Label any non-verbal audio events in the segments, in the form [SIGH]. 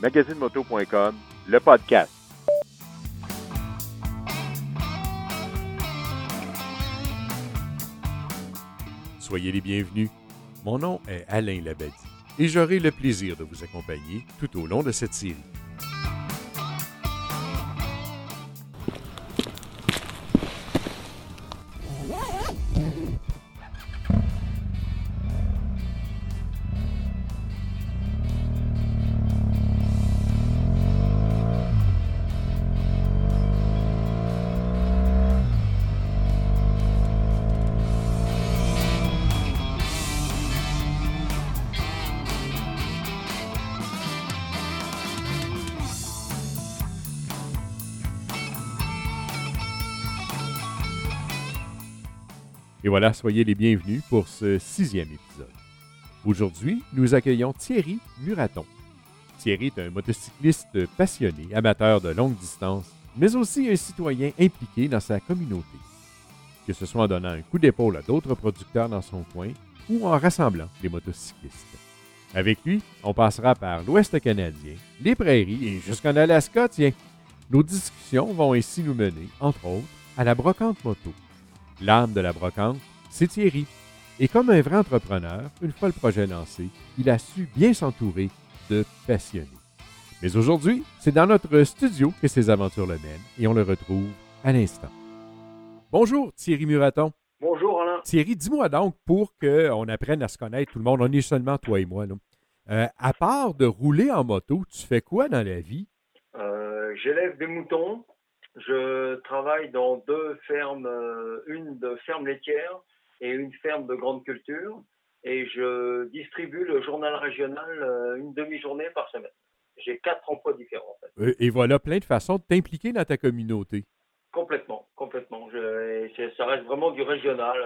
magazinemoto.com, le podcast. Soyez les bienvenus. Mon nom est Alain Labadie et j'aurai le plaisir de vous accompagner tout au long de cette série. Et voilà, soyez les bienvenus pour ce sixième épisode. Aujourd'hui, nous accueillons Thierry Muraton. Thierry est un motocycliste passionné, amateur de longue distance, mais aussi un citoyen impliqué dans sa communauté. Que ce soit en donnant un coup d'épaule à d'autres producteurs dans son coin ou en rassemblant des motocyclistes. Avec lui, on passera par l'Ouest canadien, les prairies et jusqu'en Alaska, tiens. Nos discussions vont ainsi nous mener, entre autres, à la brocante moto. L'âme de la brocante, c'est Thierry. Et comme un vrai entrepreneur, une fois le projet lancé, il a su bien s'entourer de passionnés. Mais aujourd'hui, c'est dans notre studio que ses aventures le mènent et on le retrouve à l'instant. Bonjour Thierry Muraton. Bonjour Alain. Thierry, dis-moi donc, pour qu'on apprenne à se connaître tout le monde, on est seulement toi et moi, là. Euh, à part de rouler en moto, tu fais quoi dans la vie? Euh, J'élève des moutons. Je travaille dans deux fermes, euh, une de ferme laitière et une ferme de grande culture. Et je distribue le journal régional euh, une demi-journée par semaine. J'ai quatre emplois différents. En fait. Euh, et voilà plein de façons de t'impliquer dans ta communauté. Complètement, complètement. Je, ça reste vraiment du régional.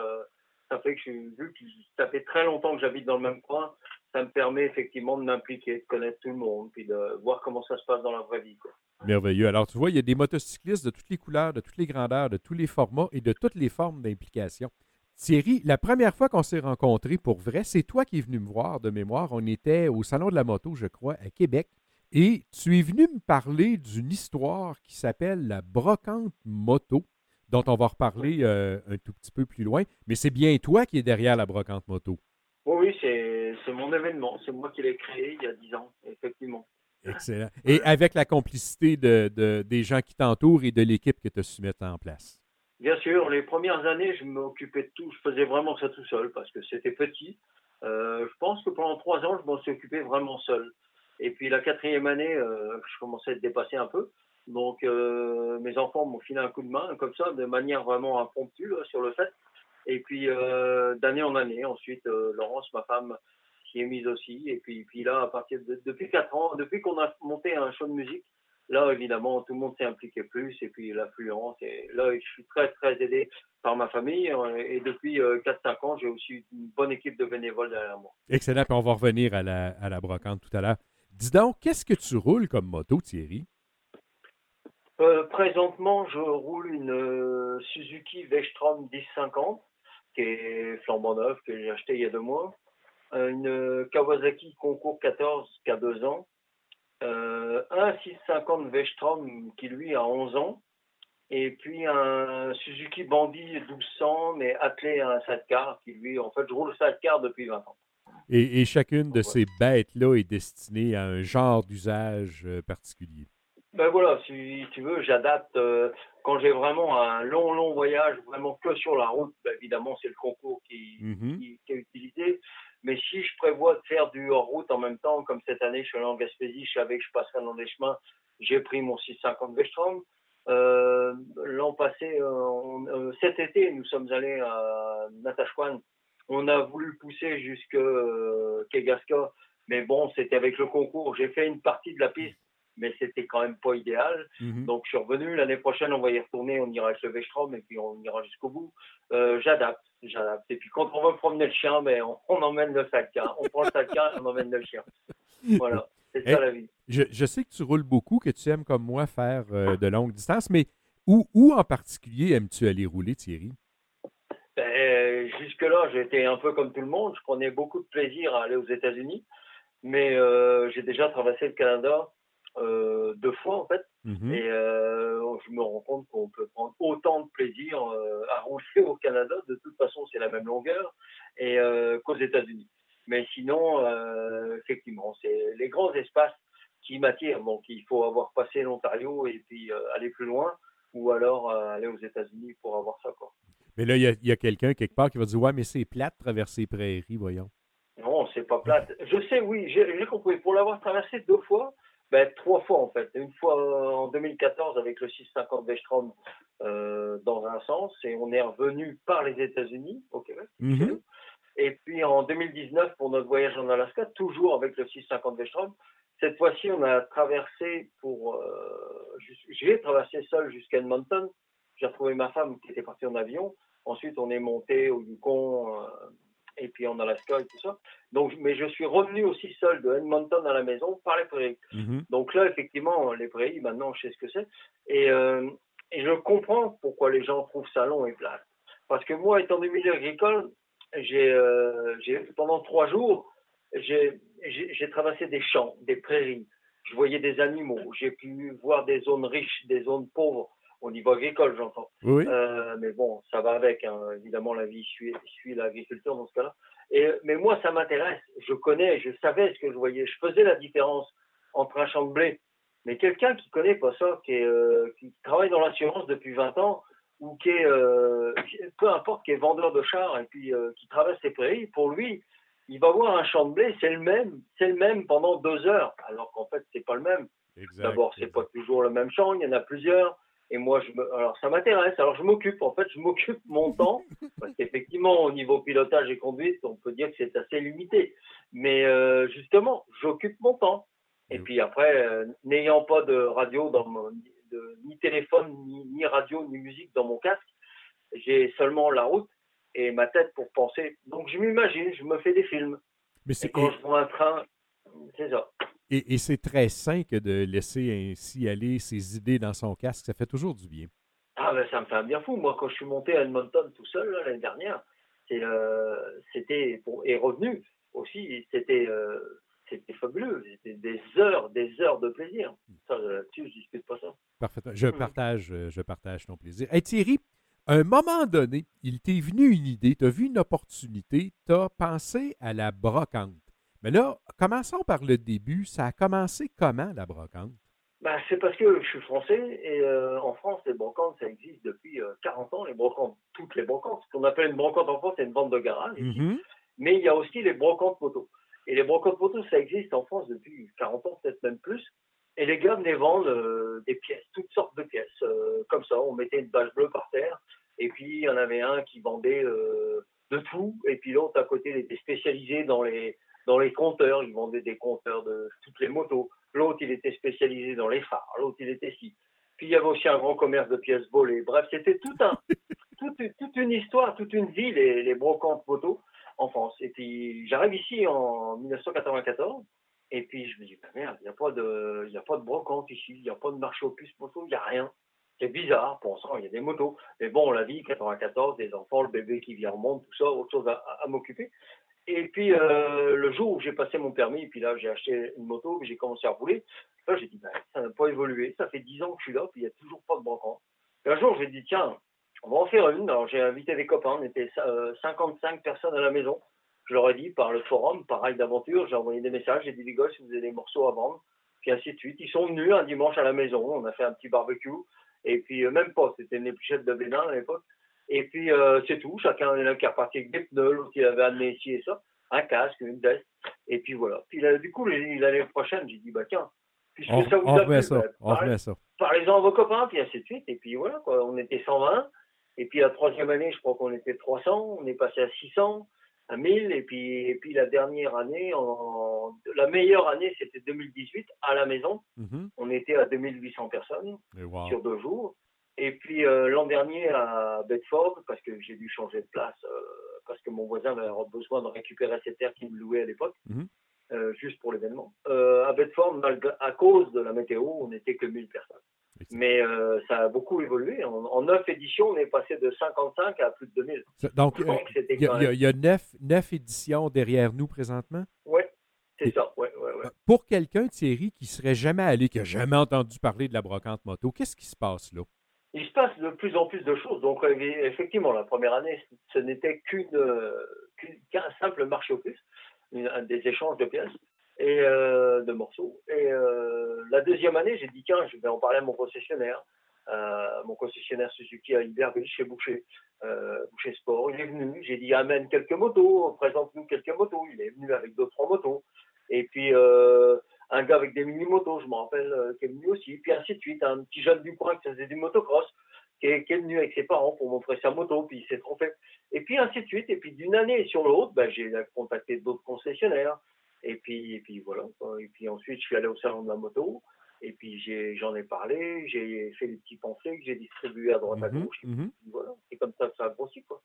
Ça fait que je, vu que ça fait très longtemps que j'habite dans le même coin, ça me permet effectivement de m'impliquer, de connaître tout le monde, puis de voir comment ça se passe dans la vraie vie. quoi. Merveilleux. Alors, tu vois, il y a des motocyclistes de toutes les couleurs, de toutes les grandeurs, de tous les formats et de toutes les formes d'implication. Thierry, la première fois qu'on s'est rencontrés pour vrai, c'est toi qui es venu me voir de mémoire. On était au Salon de la moto, je crois, à Québec. Et tu es venu me parler d'une histoire qui s'appelle la brocante moto, dont on va reparler euh, un tout petit peu plus loin. Mais c'est bien toi qui es derrière la brocante moto. Oui, oui, c'est c'est mon événement. C'est moi qui l'ai créé il y a dix ans, effectivement. Excellent. Et avec la complicité de, de- des gens qui t'entourent et de l'équipe que tu as su mettre en place. Bien sûr, les premières années, je m'occupais de tout. Je faisais vraiment ça tout seul parce que c'était petit. Euh, je pense que pendant trois ans, je m'en suis occupé vraiment seul. Et puis la quatrième année, euh, je commençais à être dépassé un peu. Donc euh, mes enfants m'ont filé un coup de main comme ça, de manière vraiment impromptue sur le fait. Et puis d'année en année, ensuite Laurence, ma femme, s'y est mise aussi. Et puis, puis là, à partir de depuis quatre ans, depuis qu'on a monté un show de musique, là évidemment tout le monde s'est impliqué plus. Et puis l'affluence. Et là, je suis très très aidé par ma famille. euh, Et depuis euh, 4-5 ans, j'ai aussi une bonne équipe de bénévoles derrière moi. Excellent. Puis on va revenir à la, à la brocante tout à l'heure. Dis donc, qu'est-ce que tu roules comme moto, Thierry? Euh, présentement, je roule une euh, Suzuki V-Strom 1050, qui est flambant neuve, que j'ai acheté il y a deux mois. Euh, une euh, Kawasaki Concours 14, qui a deux ans. Euh, un 650 V-Strom, qui lui a 11 ans. Et puis un Suzuki Bandit 1200, mais attelé à un sidecar, qui lui, en fait, je roule sidecar depuis 20 ans. Et, et chacune de Ouais. ces bêtes-là est destinée à un genre d'usage particulier. Ben voilà, si tu veux, j'adapte euh, quand j'ai vraiment un long, long voyage, vraiment que sur la route. ben évidemment, c'est le concours qui, Mhm. qui, qui est utilisé. Mais si je prévois de faire du hors-route en même temps, comme cette année, je suis allé en Gaspésie, je savais que je passerais dans des chemins, j'ai pris mon 650 Vestrom. Euh, L'an passé, euh, on- cet été, nous sommes allés à Natashquan. On a voulu pousser jusque euh, Kegaska, mais bon, c'était avec le concours. J'ai fait une partie de la piste, mais c'était quand même pas idéal. Mhm. Donc, je suis revenu. L'année prochaine, on va y retourner. On ira avec le Vestrom et puis on ira jusqu'au bout. Euh, j'adapte, j'adapte. Et puis, quand on veut promener le chien, ben, on, on emmène le sac. hein. On prend le sac et on emmène le chien. Voilà, c'est Eh, ça la vie. Je, je sais que tu roules beaucoup, que tu aimes comme moi faire euh, de longues distances, mais où, où en particulier aimes-tu aller rouler, Thierry? Ben, Jusque-là, j'étais un peu comme tout le monde. Je prenais beaucoup de plaisir à aller aux États-Unis. mais j'ai déjà traversé le Canada deux fois en fait. Mhm. Et je me rends compte qu'on peut prendre autant de plaisir à rouler [LAUGHS] au Canada. De toute façon, c'est la même longueur et qu'aux États-Unis. Mais sinon, effectivement, c'est les grands espaces qui m'attirent. Donc, il faut avoir passé l'Ontario et puis aller plus loin, ou alors aller aux États-Unis pour avoir ça. Quoi. Mais là, il y a, quelqu'un quelque part qui va dire Ouais, mais c'est plate traverser prairies, voyons. Non, c'est pas plate. Je sais, oui, j'ai compris. Pour l'avoir traversé deux fois, ben, trois fois en fait. Une fois en 2014 avec le 650 Vestrom euh, dans un sens, et on est revenu par les États-Unis au Québec. Mhm. Et puis en 2019 pour notre voyage en Alaska, toujours avec le 650 Vestrom. Cette fois-ci, on a traversé pour. Euh, j'ai traversé seul jusqu'à Edmonton. J'ai retrouvé ma femme qui était partie en avion. Ensuite, on est monté au Yukon. Et puis en Alaska et tout ça. Donc, mais je suis revenu aussi seul de Edmonton à la maison par les prairies. Mhm. Donc là, effectivement, les prairies, maintenant, je sais ce que c'est. Et, euh, et, je comprends pourquoi les gens trouvent ça long et plat. Parce que moi, étant du milieu agricole, j'ai, euh, pendant trois jours, j'ai, traversé des champs, des prairies. Je voyais des animaux. J'ai pu voir des zones riches, des zones pauvres au niveau agricole, j'entends. Oui. Euh, mais bon, ça va avec. Hein. Évidemment, la vie suit, suit l'agriculture dans ce cas-là. Et, mais moi, ça m'intéresse. Je connais, je savais ce que je voyais. Je faisais la différence entre un champ de blé. Mais quelqu'un qui connaît pas ça, qui, est, euh, qui travaille dans l'assurance depuis 20 ans, ou qui est, euh, peu importe, qui est vendeur de chars et puis euh, qui traverse les prairies, pour lui, il va voir un champ de blé, c'est le même, c'est le même pendant deux heures, alors qu'en fait, c'est pas le même. D'abord, c'est pas toujours le même champ, il y en a plusieurs. Et moi, je me... alors ça m'intéresse. Alors je m'occupe, en fait, je m'occupe mon [LAUGHS] temps, parce qu'effectivement, au niveau pilotage et conduite, on peut dire que c'est assez limité. Mais euh, justement, j'occupe mon temps. Et puis après, euh, n'ayant pas de radio dans mon, de, ni téléphone, ni, ni, radio, ni musique dans mon casque, j'ai seulement la route et ma tête pour penser. Donc je m'imagine, je me fais des films. Mais c'est quand je vois un train, c'est ça. Et, c'est très sain que de laisser ainsi aller ses idées dans son casque. Ça fait toujours du bien. Ah, ben ça me fait un bien fou. Moi, quand je suis monté à Edmonton tout seul l'année dernière, c'était et revenu aussi, c'était euh, c'était fabuleux. C'était des heures, des heures de plaisir. Ça, là-dessus, je discute pas ça. Parfaitement. Je partage, euh, je partage ton plaisir. Hey, Thierry, à un moment donné, il t'est venu une idée, tu as vu une opportunité, tu as pensé à la brocante. Mais là, commençons par le début. Ça a commencé comment, la brocante? Ben, c'est parce que je suis français et euh, en France, les brocantes, ça existe depuis 40 euh, ans, les brocantes, toutes les brocantes. Ce qu'on appelle une brocante en France, c'est une vente de garage. Mm-hmm. Mais il y a aussi les brocantes moto. Et les brocantes moto, ça existe en France depuis 40 ans, peut-être même plus. Et les gars venaient vendre euh, des pièces, toutes sortes de pièces. comme ça, on mettait une bâche bleue par terre. Et puis, il y en avait un qui vendait de tout. Et puis l'autre, à côté, il était spécialisé dans les dans les compteurs, ils vendaient des compteurs de toutes les motos. L'autre, il était spécialisé dans les phares. L'autre, il était ci. Puis il y avait aussi un grand commerce de pièces volées. Bref, c'était tout un, [LAUGHS] toute, une histoire, toute une vie, les, les brocantes motos en France. Et puis j'arrive ici en 1994. Et puis je me dis, bah, merde, il n'y a pas de, il a pas de brocante ici, il n'y a pas de marché aux puces moto, il n'y a rien. C'est bizarre, pour ça, il y a des motos. Mais bon, la vie, 94, des enfants, le bébé qui vient au monde, tout ça, autre chose à m'occuper. Et puis, euh, le jour où j'ai passé mon permis, puis là, j'ai acheté une moto, j'ai commencé à rouler, là, j'ai dit, ben, ça n'a pas évolué. Ça fait 10 ans que je suis là, puis il n'y a toujours pas de brocante. un jour, j'ai dit, tiens, on va en faire une. Alors, j'ai invité des copains. On était 55 euh, personnes à la maison. Je leur ai dit, par le forum, pareil d'aventure, j'ai envoyé des messages. J'ai dit, les gars, si vous avez des morceaux à vendre, puis ainsi de suite. Ils sont venus un dimanche à la maison. On a fait un petit barbecue. Et puis, euh, même pas, c'était une épluchette de Bénin à l'époque. Et puis, euh, c'est tout. Chacun, il y en a qui est reparti avec des pneus, l'autre, il avait amené ici et ça. Un casque, une veste. Et puis voilà. Puis là, du coup, l'année prochaine, j'ai dit, bah tiens, puisque on, ça vous on a plu, ça. bah, on parlez, ça. Parlez-en à vos copains, puis ainsi de suite. Et puis voilà, quoi. On était 120. Et puis la troisième année, je crois qu'on était 300. On est passé à 600, à 1000. Et puis, et puis la dernière année, en, la meilleure année, c'était 2018 à la maison. Mm-hmm. On était à 2800 personnes wow. sur deux jours. Et puis euh, l'an dernier à Bedford, parce que j'ai dû changer de place, euh, parce que mon voisin avait besoin de récupérer ses terres qu'il me louait à l'époque, Mhm. euh, juste pour l'événement. À Bedford, malgré- à cause de la météo, on n'était que 1000 personnes. Mais euh, ça a beaucoup évolué. En, en 9 éditions, on est passé de 55 à plus de 2000. Ça- Donc, il y y a- même- il y a neuf, neuf éditions derrière nous présentement? Ouais, c'est ça. Ouais, ouais, ouais. Pour quelqu'un, Thierry, qui serait jamais allé, qui n'a jamais entendu parler de la brocante moto, qu'est-ce qui se passe là? Il se passe de plus en plus de choses. Donc, euh, effectivement, la première année, ce n'était qu'une, euh, qu'un simple marché aux puces, des échanges de pièces et euh, de morceaux. Et la deuxième année, j'ai dit, tiens, je vais en parler à mon concessionnaire. Mon concessionnaire Suzuki à Iberville, chez Boucher, Boucher Sport. Il est venu, j'ai dit, amène quelques motos, présente-nous quelques motos. Il est venu avec d'autres motos. Et puis, un gars avec des mini-motos, je me rappelle, euh, qui est venu aussi, puis ainsi de suite, un petit jeune du coin qui faisait du motocross, qui est, qui est venu avec ses parents pour montrer sa moto, puis il s'est trompé. Et puis ainsi de suite, et puis d'une année sur l'autre, ben, j'ai contacté d'autres concessionnaires, et puis, et puis voilà, et puis ensuite je suis allé au salon de la moto, et puis j'en ai, parlé, j'ai fait des petits pamphlets que j'ai distribués à droite à Mhm, gauche, et puis voilà, c'est comme ça que ça a grossi, quoi.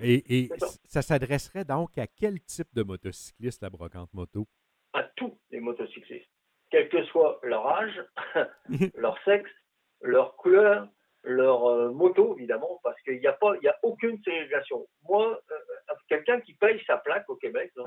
Et, ça. ça s'adresserait donc à quel type de motocycliste, la brocante moto? À tous les motocyclistes, quel que soit leur âge, [LAUGHS] leur sexe, leur couleur, leur euh, moto, évidemment, parce qu'il n'y a pas, il y a aucune ségrégation. Moi, euh, quelqu'un qui paye sa plaque au Québec, là,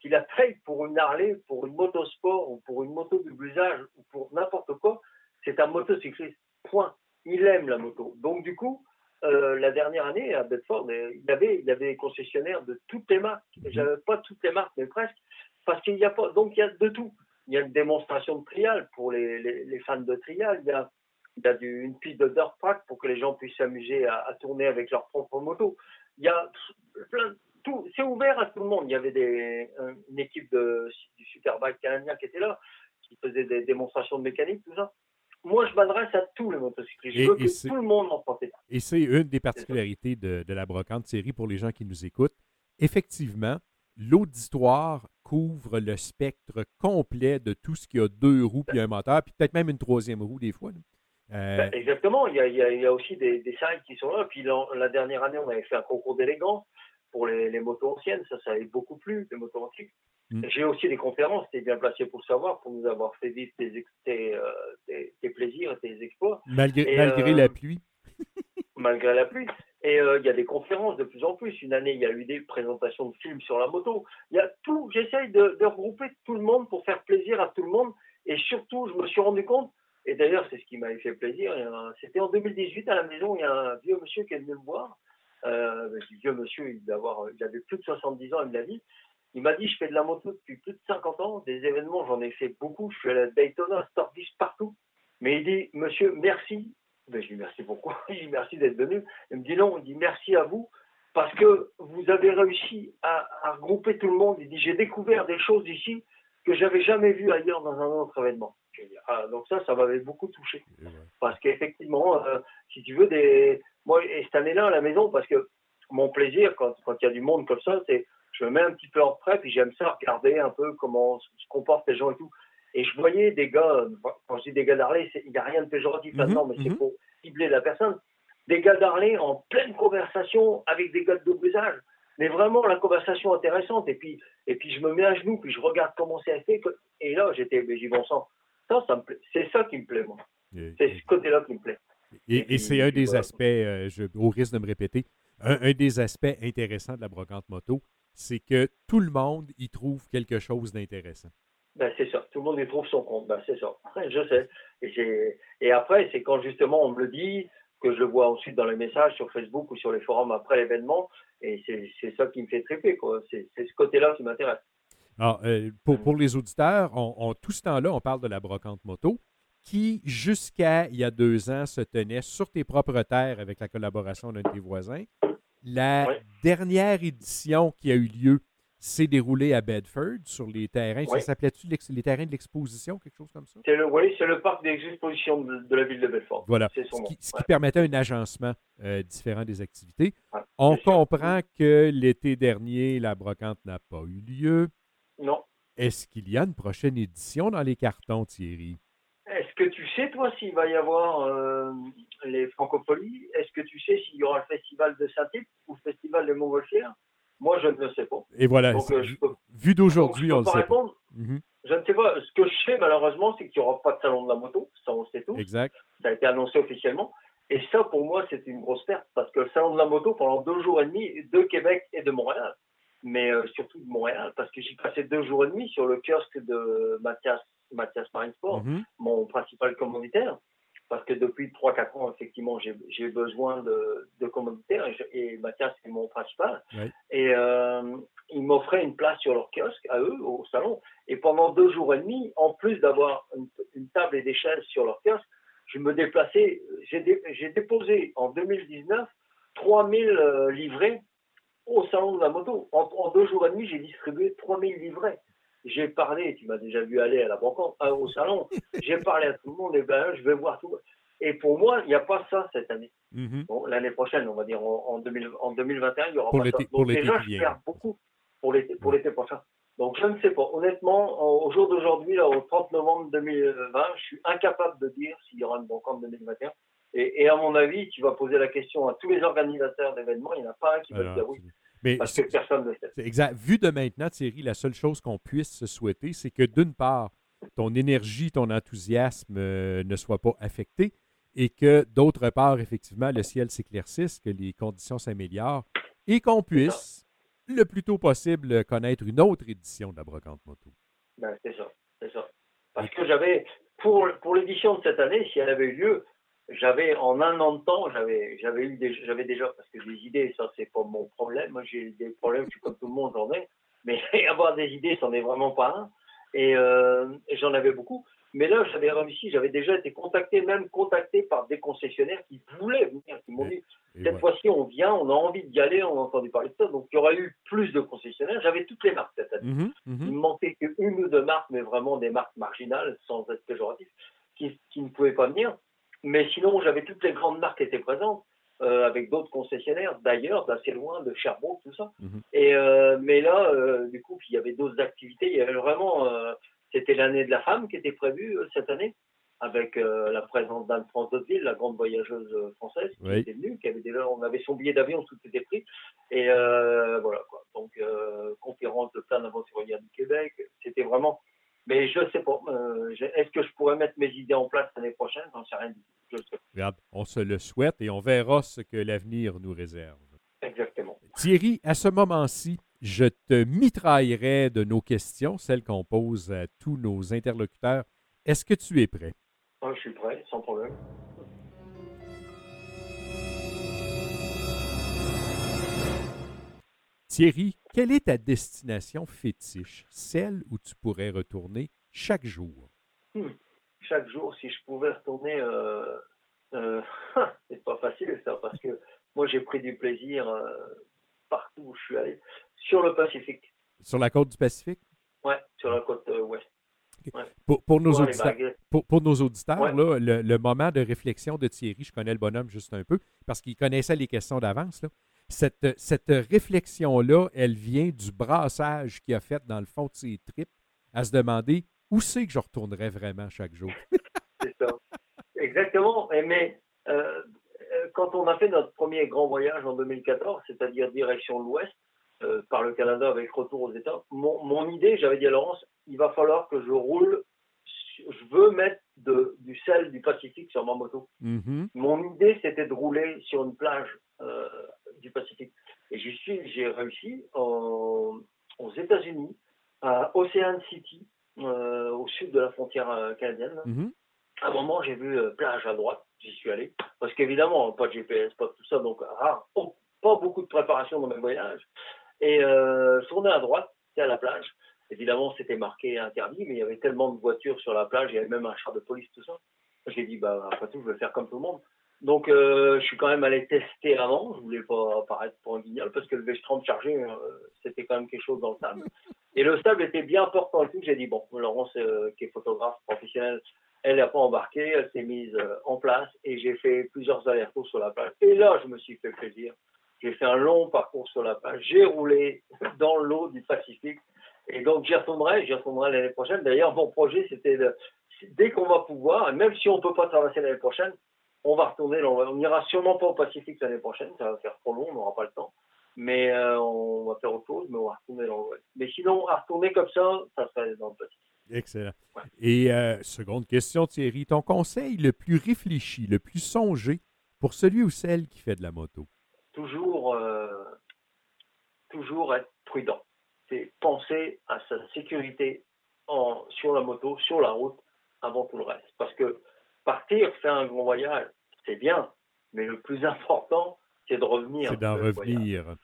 qu'il la paye pour une Harley, pour une moto sport ou pour une moto de usage ou pour n'importe quoi, c'est un motocycliste. Point. Il aime la moto. Donc du coup, euh, la dernière année à Bedford, euh, il avait, il avait des concessionnaires de toutes les marques. J'avais pas toutes les marques, mais presque, parce qu'il y a pas. Donc il y a de tout. Il y a une démonstration de trial pour les, les, les fans de trial. Il y a, il y a du, une piste de dirt track pour que les gens puissent s'amuser à, à tourner avec leur propre moto. Il y a plein tout, c'est ouvert à tout le monde. Il y avait des, un- une équipe de, du Superbike canadien qui était là, qui faisait des démonstrations de mécanique, tout ça. Moi, je m'adresse à tous les motocyclistes. Je veux que tout le monde en profite. Et c'est une des particularités de, de la brocante série pour les gens qui nous écoutent. Effectivement, l'auditoire couvre le spectre complet de tout ce qui a deux roues puis un moteur, puis peut-être même une troisième roue des fois. Euh, Ben, exactement. Il y, a, il, y a, il y a aussi des, des sites qui sont là. Puis la dernière année, on avait fait un concours d'élégance pour les, les motos anciennes. Ça, ça avait beaucoup plu, les motos antiques. Mm. J'ai aussi des conférences, tu es bien placé pour le savoir, pour nous avoir fait vivre tes, tes, euh, tes- tes plaisirs tes exploits. malgré et, malgré euh, la pluie. malgré la pluie. Et euh, il y a des conférences de plus en plus. Une année, il y a eu des présentations de films sur la moto. Il y a tout. J'essaye de, regrouper tout le monde pour faire plaisir à tout le monde. Et surtout, je me suis rendu compte, et d'ailleurs, c'est ce qui m'avait fait plaisir. C'était en 2018 à la maison. Il y a un vieux monsieur qui est venu me voir. Euh, vieux monsieur, il, avoir, il avait plus de 70 ans, il me l'a dit. Il m'a dit, je fais de la moto depuis plus de 50 ans. Des événements, j'en ai fait beaucoup. Je suis à Daytona, Starbis, partout. Mais il dit, monsieur, merci. Ben, je lui dis merci pourquoi Il dit merci d'être venu. Il me dit non, il dit merci à vous parce que vous avez réussi à, à regrouper tout le monde. Il dit j'ai découvert des choses ici que j'avais jamais vues ailleurs dans un autre événement. Je ah, donc ça, ça m'avait beaucoup touché parce qu'effectivement, euh, si tu veux des, moi et cette année-là à la maison, parce que mon plaisir quand quand il y a du monde comme ça, c'est je me mets un petit peu en retrait puis j'aime ça regarder un peu comment se comportent les gens et tout. Et je voyais des gars, quand je dis des gars d'Harley, il n'y a rien de péjoratif Mhm, là-dedans, mais mhm. c'est pour cibler la personne. Des gars d'Harley en pleine conversation avec des gars de double usage. Mais vraiment, la conversation intéressante. Et puis, et puis je me mets à genoux, puis je regarde comment c'est fait. Et là, j'étais, mais j'y bon sang. Ça, ça me plaît. C'est ça qui me plaît, moi. C'est ce côté-là qui me plaît. Et, et c'est un des aspects, euh, je, au risque de me répéter, un, un des aspects intéressants de la brocante moto, c'est que tout le monde y trouve quelque chose d'intéressant. Ben, c'est ça. Tout le monde y trouve son compte. Ben, c'est ça. Je sais. Et, après, c'est quand justement on me le dit, que je le vois ensuite dans les messages sur Facebook ou sur les forums après l'événement. Et c'est ça qui me fait triper. C'est ce côté-là qui m'intéresse. Alors, euh, pour, pour les auditeurs, on, on- tout ce temps-là, on parle de la brocante moto qui, jusqu'à il y a deux ans, se tenait sur tes propres terres avec la collaboration d'un de tes voisins. La dernière édition qui a eu lieu s'est déroulée à Bedford sur les terrains. Ça s'appelait-tu les terrains de l'exposition, quelque chose comme ça? C'est le, oui, c'est le parc des expositions de, de la ville de Belfort. Voilà. Ce nom. qui, ce qui Ouais. permettait un agencement euh, différent des activités. Ouais, On sûr. comprend que l'été dernier, la brocante n'a pas eu lieu. Non. Est-ce qu'il y a une prochaine édition dans les cartons, Thierry? Est-ce que tu sais, toi, s'il va y avoir euh, les francopholies? Est-ce que tu sais s'il y aura le festival de Saint-Tite ou le festival de Montgolfière? Moi, je ne le sais pas. Et voilà, Donc, euh, je peux, vu d'aujourd'hui, on peux sait pas. Mhm, Je ne sais pas. Ce que je sais, malheureusement, c'est qu'il n'y aura pas de salon de la moto. Ça, on sait tout. Exact. Ça a été annoncé officiellement. Et ça, pour moi, c'est une grosse perte parce que le salon de la moto, pendant deux jours et demi, de Québec et de Montréal. mais euh, surtout de Montréal, parce que j'y passais deux jours et demi sur le kiosque de Mathias, Mathias Marinesport, Mhm. mon principal commanditaire, parce que depuis 3-4 ans, effectivement, j'ai besoin de, de commanditaires, et, je- et Mathias est mon principal. Et euh, ils m'offraient une place sur leur kiosque, à eux, au salon, et pendant deux jours et demi, en plus d'avoir une, une table et des chaises sur leur kiosque, je me déplaçais, j'ai dé- j'ai déposé en 2019 3000 euh, livrets au salon de la moto. En, en deux jours et demi, j'ai distribué 3000 livrets. J'ai parlé, tu m'as déjà vu aller à la banque, à- au salon, [LAUGHS] j'ai parlé à tout le monde, et ben je vais voir tout. Et pour moi, il n'y a pas ça cette année. Mhm. Bon, l'année prochaine, on va dire en, en, 2000 en 2021, il y aura Pour pas ça. Donc déjà, je perds beaucoup pour l'été pour l'été prochain. Donc je ne sais pas. Honnêtement, au jour d'aujourd'hui, au 30 novembre 2020, je suis incapable de dire s'il y aura une banque en 2021. Et, et à mon avis, tu vas poser la question à tous les organisateurs d'événements, il n'y en a pas un qui va te dire oui, mais parce que personne ne le sait. Exact. Vu de maintenant, Thierry, la seule chose qu'on puisse se souhaiter, c'est que d'une part, ton énergie, ton enthousiasme euh, ne soient pas affectés et que d'autre part, effectivement, le ciel s'éclaircisse, que les conditions s'améliorent et qu'on puisse, le plus tôt possible, connaître une autre édition de la Brocante Moto. Ben, c'est ça, c'est ça. Parce que j'avais, pour, pour l'édition de cette année, si elle avait eu lieu, j'avais en un an de temps, j'avais, j'avais eu des, j'avais déjà, parce que des idées, ça c'est pas mon problème. Moi j'ai des problèmes, je suis comme tout le monde, j'en ai. Mais [LAUGHS] avoir des idées, c'en est vraiment pas un. Et, euh, et j'en avais beaucoup. Mais là, j'avais réussi, j'avais déjà été contacté, même contacté par des concessionnaires qui voulaient venir, qui m'ont dit, Et cette fois-ci, on vient, on a envie d'y aller, on a entendu parler de ça. Donc, il y aura eu plus de concessionnaires. J'avais toutes les marques cette année. Mhm, Il me manquait qu'une ou deux marques, mais vraiment des marques marginales, sans être péjoratif, qui, qui ne pouvaient pas venir. Mais sinon, j'avais toutes les grandes marques qui étaient présentes, euh, avec d'autres concessionnaires, d'ailleurs, d'assez loin, de Cherbourg, tout ça. Mhm. Et, euh, mais là, euh, du coup, il y avait d'autres activités. Il y avait vraiment, c'était l'année de la femme qui était prévue cette année, avec la présence d'Anne-France Hauteville, la grande voyageuse française, qui Oui. était venue, qui avait déjà, on avait son billet d'avion, tout était pris. Et voilà quoi. Donc conférence de plein d'aventuriers du Québec, c'était vraiment. Mais je sais pas. euh, Est-ce que je pourrais mettre mes idées en place l'année prochaine? J'en sais rien du tout. Regarde, on se le souhaite et on verra ce que l'avenir nous réserve. Exactement. Thierry, à ce moment-ci, je te mitraillerai de nos questions, celles qu'on pose à tous nos interlocuteurs. Est-ce que tu es prêt? Ah, je suis prêt, sans problème. Thierry, quelle est ta destination fétiche, celle où tu pourrais retourner chaque jour? Chaque jour, si je pouvais retourner, euh, euh, [LAUGHS] c'est pas facile ça, parce que moi j'ai pris du plaisir euh, partout où je suis allé. Sur le Pacifique, Sur la côte du Pacifique? ouais, sur la côte ouest. Pour, pour nos, auditeurs, pour, pour nos auditeurs, Ouais. là, le, le moment de réflexion de Thierry, je connais le bonhomme juste un peu, parce qu'il connaissait les questions d'avance. Cette, cette réflexion-là, elle vient du brassage qu'il a fait dans le fond de ses tripes, à se demander où c'est que je retournerais vraiment chaque jour. [LAUGHS] C'est ça. Exactement. Mais euh, quand on a fait notre premier grand voyage en 2014, c'est-à-dire direction l'Ouest, euh, par le Canada avec retour aux États, mon, mon idée, j'avais dit à Laurence, il va falloir que je roule, je veux mettre de- du sel du Pacifique sur ma moto. Mhm. Mon idée, c'était de rouler sur une plage euh, du Pacifique. Et j'y suis, j'ai réussi en- aux États-Unis, à Ocean City, euh, au sud de la frontière euh, canadienne. Mhm. À un moment, j'ai vu plage à droite, j'y suis allé. Parce qu'évidemment, pas de GPS, pas tout ça, donc rare, oh, pas beaucoup de préparation dans mes voyages. Et je tournais à droite, c'était à la plage. Évidemment, c'était marqué interdit, mais il y avait tellement de voitures sur la plage, il y avait même un char de police, tout ça. J'ai dit, bah, après tout, je vais faire comme tout le monde. Donc, euh, je suis quand même allé tester avant. Je voulais pas apparaître pour un guignol parce que le V30 chargé, euh, c'était quand même quelque chose dans le sable. Et le sable était bien portant et tout. J'ai dit, bon, Laurence, euh, qui est photographe professionnelle, elle n'a pas embarqué, elle s'est mise en place et j'ai fait plusieurs allers-retours sur la plage. Et là, je me suis fait plaisir. J'ai fait un long parcours sur la plage. J'ai roulé dans l'eau du Pacifique. Et donc, j'y retournerai, j'y retournerai l'année prochaine. D'ailleurs, mon projet, c'était de, dès qu'on va pouvoir, et même si on ne peut pas traverser l'année prochaine, on va retourner, on, n'ira sûrement pas au Pacifique l'année prochaine, ça va faire trop long, on n'aura pas le temps. Mais euh, on va faire autre chose, mais on va retourner dans l'Ouest. Mais sinon, à retourner comme ça, ça serait dans le Pacifique. Excellent. Ouais. Et euh, seconde question, Thierry, ton conseil le plus réfléchi, le plus songé pour celui ou celle qui fait de la moto? Toujours, euh, toujours être prudent. C'est penser à sa sécurité en, sur la moto, sur la route, avant tout le reste. Parce que partir, faire un grand voyage, c'est bien, mais le plus important, c'est de revenir. C'est d'en voyage. revenir.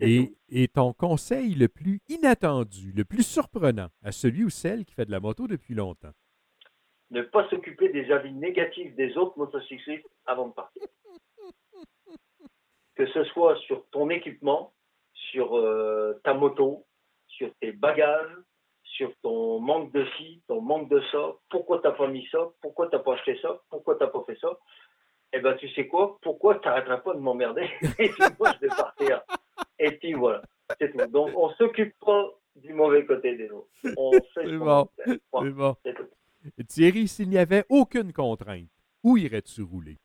Et ton conseil le plus inattendu, le plus surprenant à celui ou celle qui fait de la moto depuis longtemps? Ne pas s'occuper des avis négatifs des autres motocyclistes avant de partir. [LAUGHS] Que ce soit sur ton équipement, sur euh, ta moto, sur tes bagages, sur ton manque de ci, ton manque de ça, pourquoi t'as pas mis ça, pourquoi t'as pas acheté ça, pourquoi t'as pas fait ça, eh ben tu sais quoi, pourquoi t'arrêteras pas de m'emmerder [LAUGHS] et puis moi je vais partir. Et puis voilà, c'est tout. Donc on s'occupe pas du mauvais côté des autres. On [LAUGHS] fait C'est bon. bon. Tout. Thierry, s'il n'y avait aucune contrainte, où irais-tu rouler?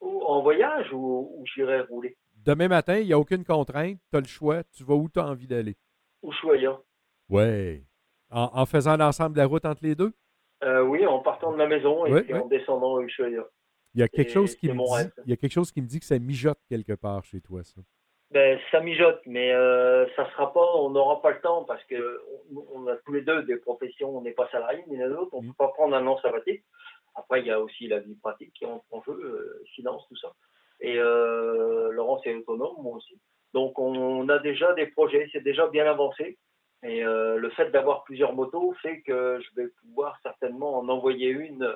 Ou en voyage ou, ou j'irai rouler Demain matin, il n'y a aucune contrainte, tu as le choix, tu vas où tu as envie d'aller. Ou choyant. Ouais. En, en faisant l'ensemble de la route entre les deux? Euh, oui, en partant de ma maison et puis en descendant au Ushuaïa. Il y a quelque Et chose qui me dit, il y a quelque chose qui me dit que ça mijote quelque part chez toi, ça. Ben, ça mijote, mais euh, ça sera pas, on n'aura pas le temps parce que on, on a tous les deux des professions, on n'est pas salariés ni l'un l'autre, on ne Mm. peut pas prendre un an sabbatique. Après, il y a aussi la vie pratique qui entre en jeu, euh, finance, tout ça. Et euh, Laurence est autonome, moi aussi. Donc, on a déjà des projets, c'est déjà bien avancé. Et euh, le fait d'avoir plusieurs motos fait que je vais pouvoir certainement en envoyer une euh,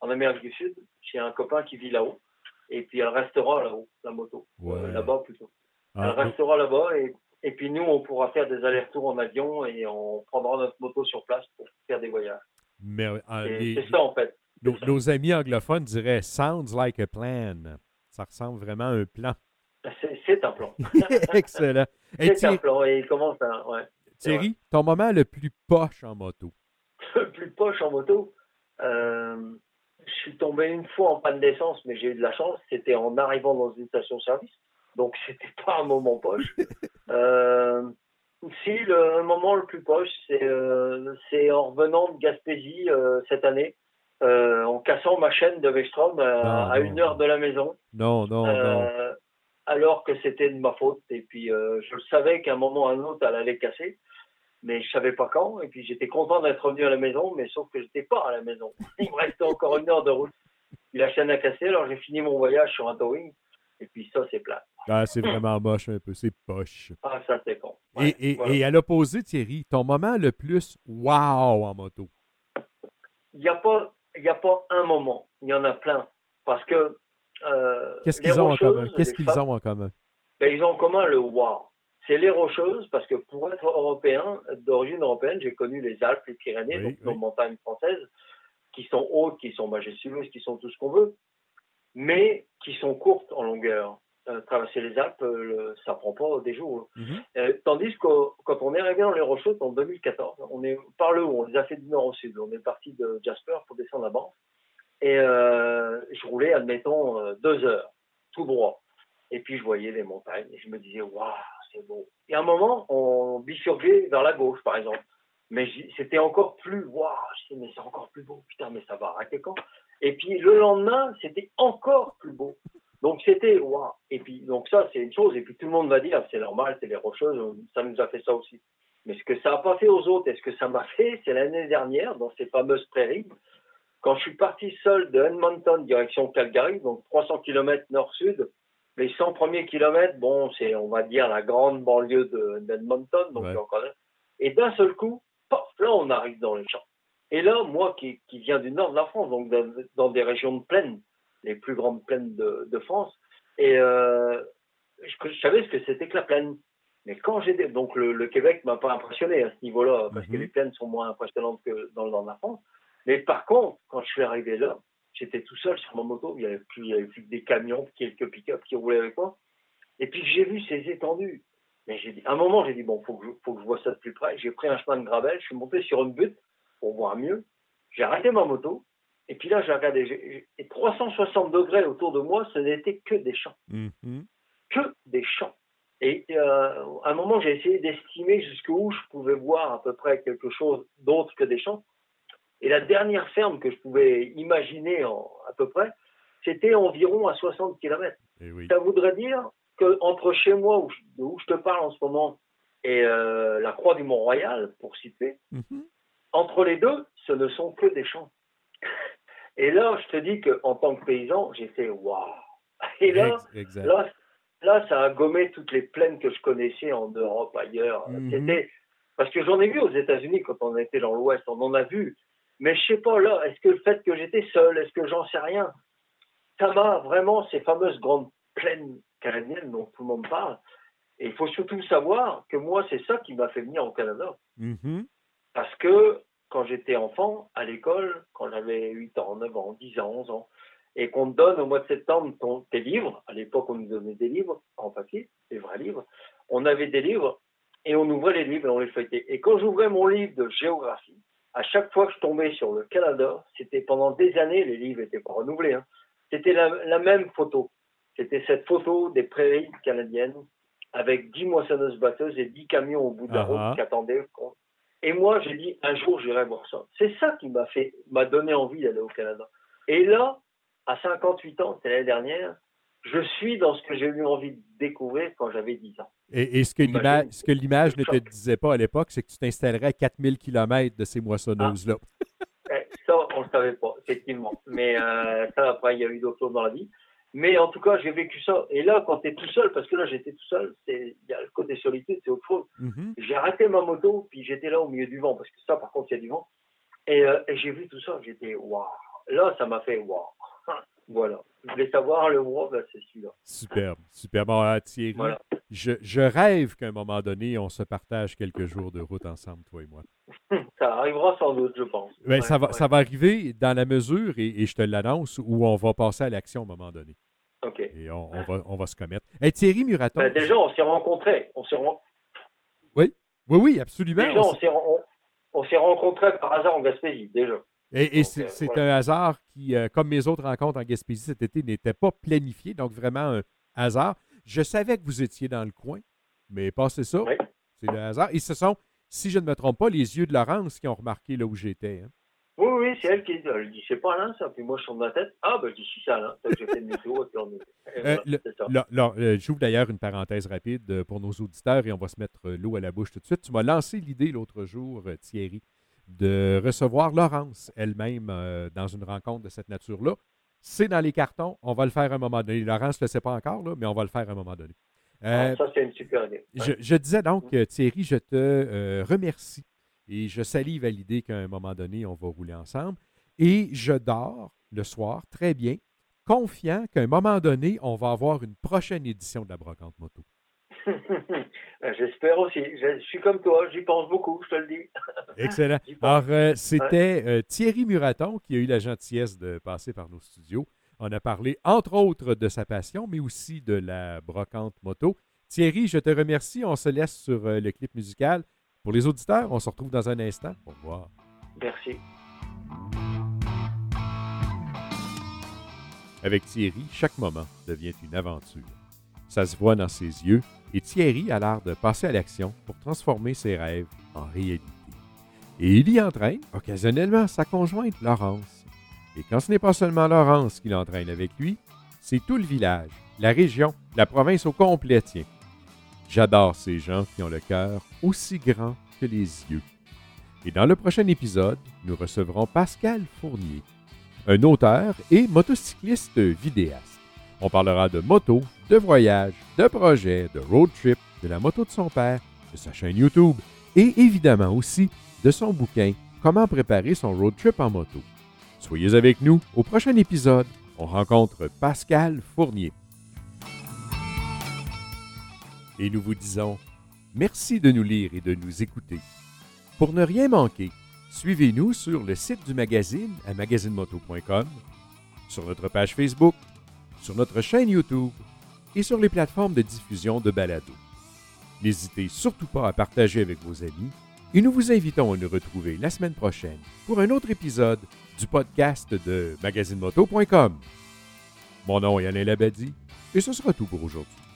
en Amérique du Sud, chez un copain qui vit là-haut. Et puis elle restera là-haut, la moto. Ouais. Euh, là-bas plutôt. Ah, Elle restera là-bas et, et puis nous, on pourra faire des allers-retours en avion et on prendra notre moto sur place pour faire des voyages. mais les- C'est ça en fait. nos, nos amis anglophones diraient Sounds like a plan. Ça ressemble vraiment à un plan. C'est c'est un plan. [LAUGHS] Excellent. Hey, C'est un plan et il commence à. Ouais. Thierry, ton moment le plus poche en moto? [LAUGHS] Plus poche en moto. Euh, je suis tombé une fois en panne d'essence, mais j'ai eu de la chance. C'était en arrivant dans une station-service. Donc, [LAUGHS] c'était pas un moment poche. Euh, si, le moment le plus poche, c'est euh, en revenant de Gaspésie cette année, en cassant ma chaîne de Vestrom Non, à non, une heure non. de la maison. Non, non, non. Alors que c'était de ma faute. Et puis, euh, je le savais qu'à un moment ou à un autre, elle allait casser, mais je savais pas quand. Et puis, j'étais content d'être revenu à la maison, mais sauf que j'étais pas à la maison. [LAUGHS] Il me restait encore une heure de route. Puis la chaîne a cassé, alors j'ai fini mon voyage sur un towing. Et puis, ça, c'est plat. Ah, c'est vraiment moche un peu, c'est poche. Ah, ça, c'est con. Ouais, et, et, voilà. et à l'opposé, Thierry, ton moment le plus wow en moto? Il n'y a, pas- il y a pas un moment. Il y en a plein. Parce que. Euh, Qu'est-ce qu'ils ont en commun? Qu'est-ce qu'ils ont en commun? Ben, ils ont en commun le wow. C'est les Rocheuses, parce que pour être européen, d'origine européenne, j'ai connu les Alpes, les Pyrénées, Oui, donc oui. nos montagnes françaises, qui sont hautes, qui sont majestueuses, qui sont tout ce qu'on veut, mais qui sont courtes en longueur. Euh, traverser les Alpes, euh, ça prend pas des jours. Mhm. Euh, tandis que quand on est arrivé dans les Rocheuses en 2014, on est par le haut, on les a fait du nord au sud. On est parti de Jasper pour descendre à Banff. Et euh, je roulais, admettons, euh, deux heures, tout droit. Et puis je voyais les montagnes et je me disais, waouh, c'est beau. Et à un moment, on bifurquait vers la gauche, par exemple. Mais c'était encore plus, waouh, mais c'est encore plus beau, putain, mais ça va arrêter quand? Et puis le lendemain, c'était encore plus beau. Donc c'était, waouh. Et puis, donc ça, c'est une chose. Et puis tout le monde va dire, c'est normal, c'est les rocheuses, ça nous a fait ça aussi. Mais ce que ça n'a pas fait aux autres et ce que ça m'a fait, c'est l'année dernière, dans ces fameuses prairies, quand je suis parti seul de Edmonton direction Calgary, donc 300 km nord-sud, les 100 premiers kilomètres, bon, c'est, on va dire, la grande banlieue de- d'Edmonton, donc Ouais. encore là. Et d'un seul coup, paf, là, on arrive dans les champs. Et là, moi qui, qui viens du nord de la France, donc dans, dans des régions de plaine, les plus grandes plaines de, de France, et euh, je, je savais ce que c'était que la plaine. Mais quand j'ai donc le, le Québec m'a pas impressionné à ce niveau-là parce que Mhm. les plaines sont moins impressionnantes que dans le nord de la France. Mais par contre, quand je suis arrivé là, j'étais tout seul sur ma moto. Il y avait plus, avait que des camions, quelques pick-up qui roulaient avec moi. Et puis j'ai vu ces étendues. Mais j'ai dit, à un moment, j'ai dit bon, faut que je, faut que je vois ça de plus près. J'ai pris un chemin de gravel, je suis monté sur une butte pour voir mieux. J'ai arrêté ma moto. Et puis là, j'ai regardé. Et 360 degrés autour de moi, ce n'était que des champs Mhm. que des champs. Et euh, à un moment, j'ai essayé d'estimer jusqu'où je pouvais voir à peu près quelque chose d'autre que des champs. Et la dernière ferme que je pouvais imaginer en- à peu près, c'était environ à 60 km. Eh oui. Ça voudrait dire qu'entre chez moi, où je, où je te parle en ce moment, et euh, la Croix du Mont-Royal, pour citer. Mhm. Entre les deux, ce ne sont que des champs. Et là, je te dis qu'en tant que paysan, j'ai fait waouh. Et là, Ex- exact. là, là, ça a gommé toutes les plaines que je connaissais en Europe, ailleurs. Mhm. C'était parce que j'en ai vu aux États-Unis quand on était dans l'Ouest, on en a vu. Mais je sais pas là, est-ce que le fait que j'étais seul, est-ce que j'en sais rien, ça m'a vraiment ces fameuses grandes plaines canadiennes dont tout le monde parle. Et il faut surtout savoir que moi, c'est ça qui m'a fait venir au Canada. Mhm. Parce que quand j'étais enfant, à l'école, quand j'avais 8 ans, 9 ans, 10 ans, 11 ans, et qu'on te donne au mois de septembre ton, tes livres, à l'époque on nous donnait des livres en papier, des vrais livres, on avait des livres et on ouvrait les livres et on les feuilletait. Et quand j'ouvrais mon livre de géographie, à chaque fois que je tombais sur le Canada, c'était pendant des années, les livres n'étaient pas renouvelés, hein, c'était la, la même photo. C'était cette photo des prairies canadiennes avec 10 moissonneuses batteuses et 10 camions au bout de la Ah ah. route qui attendaient. Et moi, j'ai dit, un jour, j'irai voir ça. C'est ça qui m'a fait, m'a donné envie d'aller au Canada. Et là, à 58 ans, c'était l'année dernière, je suis dans ce que j'ai eu envie de découvrir quand j'avais 10 ans. Et, et ce que l'image, ne te disait pas à l'époque, c'est que tu t'installerais à 4000 km de ces moissonneuses-là. Eh, Ça, on ne le savait pas, effectivement. Mais euh, ça, après, il y a eu d'autres choses dans la vie. Mais en tout cas, j'ai vécu ça. Et là, quand tu es tout seul, parce que là, j'étais tout seul, c'est- il y a le côté solitude, c'est autre chose. Mhm. J'ai arrêté ma moto, puis j'étais là au milieu du vent, parce que ça, par contre, il y a du vent. Et, euh, et j'ai vu tout ça, j'étais waouh. Là, ça m'a fait waouh. Voilà. Je voulais savoir le waouh, ben, c'est celui-là. Superbe, superbe. Bon, euh, Thierry, Voilà. je, je rêve qu'à un moment donné, on se partage quelques jours de route ensemble, toi et moi. [LAUGHS] Ça arrivera sans doute, je pense. Ben, Ouais, ça, va, ouais. ça va arriver dans la mesure, et, et je te l'annonce, où on va passer à l'action à un moment donné. OK. Et on, on va, on va se commettre. Hey, Thierry Muraton. Ben, déjà, on s'est rencontrés. On s'est ren- Oui, oui, absolument. déjà, on s'est rencontrés par hasard en Gaspésie, déjà. Et, c'est euh, c'est un hasard qui, euh, comme mes autres rencontres en Gaspésie cet été, n'était pas planifié, donc vraiment un hasard. Je savais que vous étiez dans le coin, mais passez ça, Oui. c'est le hasard. Et ce sont, si je ne me trompe pas, les yeux de Laurence qui ont remarqué là où j'étais. hein. Oui, oui, c'est elle qui elle dit, c'est pas Alain, ça. Puis moi, je suis dans ma tête. Ah, ben, je dis, si, c'est Alain. Donc, j'ai fait une et puis on est. Euh, c'est ça. Là, là, euh, J'ouvre d'ailleurs une parenthèse rapide euh, pour nos auditeurs et on va se mettre euh, l'eau à la bouche tout de suite. Tu m'as lancé l'idée l'autre jour, euh, Thierry, de recevoir Laurence elle-même euh, dans une rencontre de cette nature-là. C'est dans les cartons. On va le faire à un moment donné. Laurence ne le sait pas encore, là, mais on va le faire à un moment donné. Euh, Ah, ça, c'est une super idée. Ouais. je, je disais donc, euh, Thierry, je te euh, remercie et je salive à l'idée qu'à un moment donné, on va rouler ensemble. Et je dors le soir très bien, confiant qu'à un moment donné, on va avoir une prochaine édition de la Brocante Moto. [LAUGHS] J'espère aussi. Je, suis comme toi, j'y pense beaucoup, je te le dis. [LAUGHS] Excellent. Alors, euh, c'était euh, Thierry Muraton qui a eu la gentillesse de passer par nos studios. On a parlé, entre autres, de sa passion, mais aussi de la brocante moto. Thierry, je te remercie. On se laisse sur euh, le clip musical. Pour les auditeurs, on se retrouve dans un instant. Au revoir. Merci. Avec Thierry, chaque moment devient une aventure. Ça se voit dans ses yeux et Thierry a l'air de passer à l'action pour transformer ses rêves en réalité. Et il y entraîne occasionnellement sa conjointe Laurence. Et quand ce n'est pas seulement Laurence qui l'entraîne avec lui, c'est tout le village, la région, la province au complet. J'adore ces gens qui ont le cœur aussi grand que les yeux. Et dans le prochain épisode, nous recevrons Pascal Fournier, un auteur et motocycliste vidéaste. On parlera de moto, de voyage, de projets, de road trip, de la moto de son père, de sa chaîne YouTube et évidemment aussi de son bouquin Comment préparer son road trip en moto. Soyez avec nous au prochain épisode. On rencontre Pascal Fournier. Et nous vous disons merci de nous lire et de nous écouter. Pour ne rien manquer, suivez-nous sur le site du magazine à magazinemoto.com, sur notre page Facebook, sur notre chaîne YouTube et sur les plateformes de diffusion de balados. N'hésitez surtout pas à partager avec vos amis et nous vous invitons à nous retrouver la semaine prochaine pour un autre épisode du podcast de magazinemoto.com. Mon nom est Alain Labadie et ce sera tout pour aujourd'hui.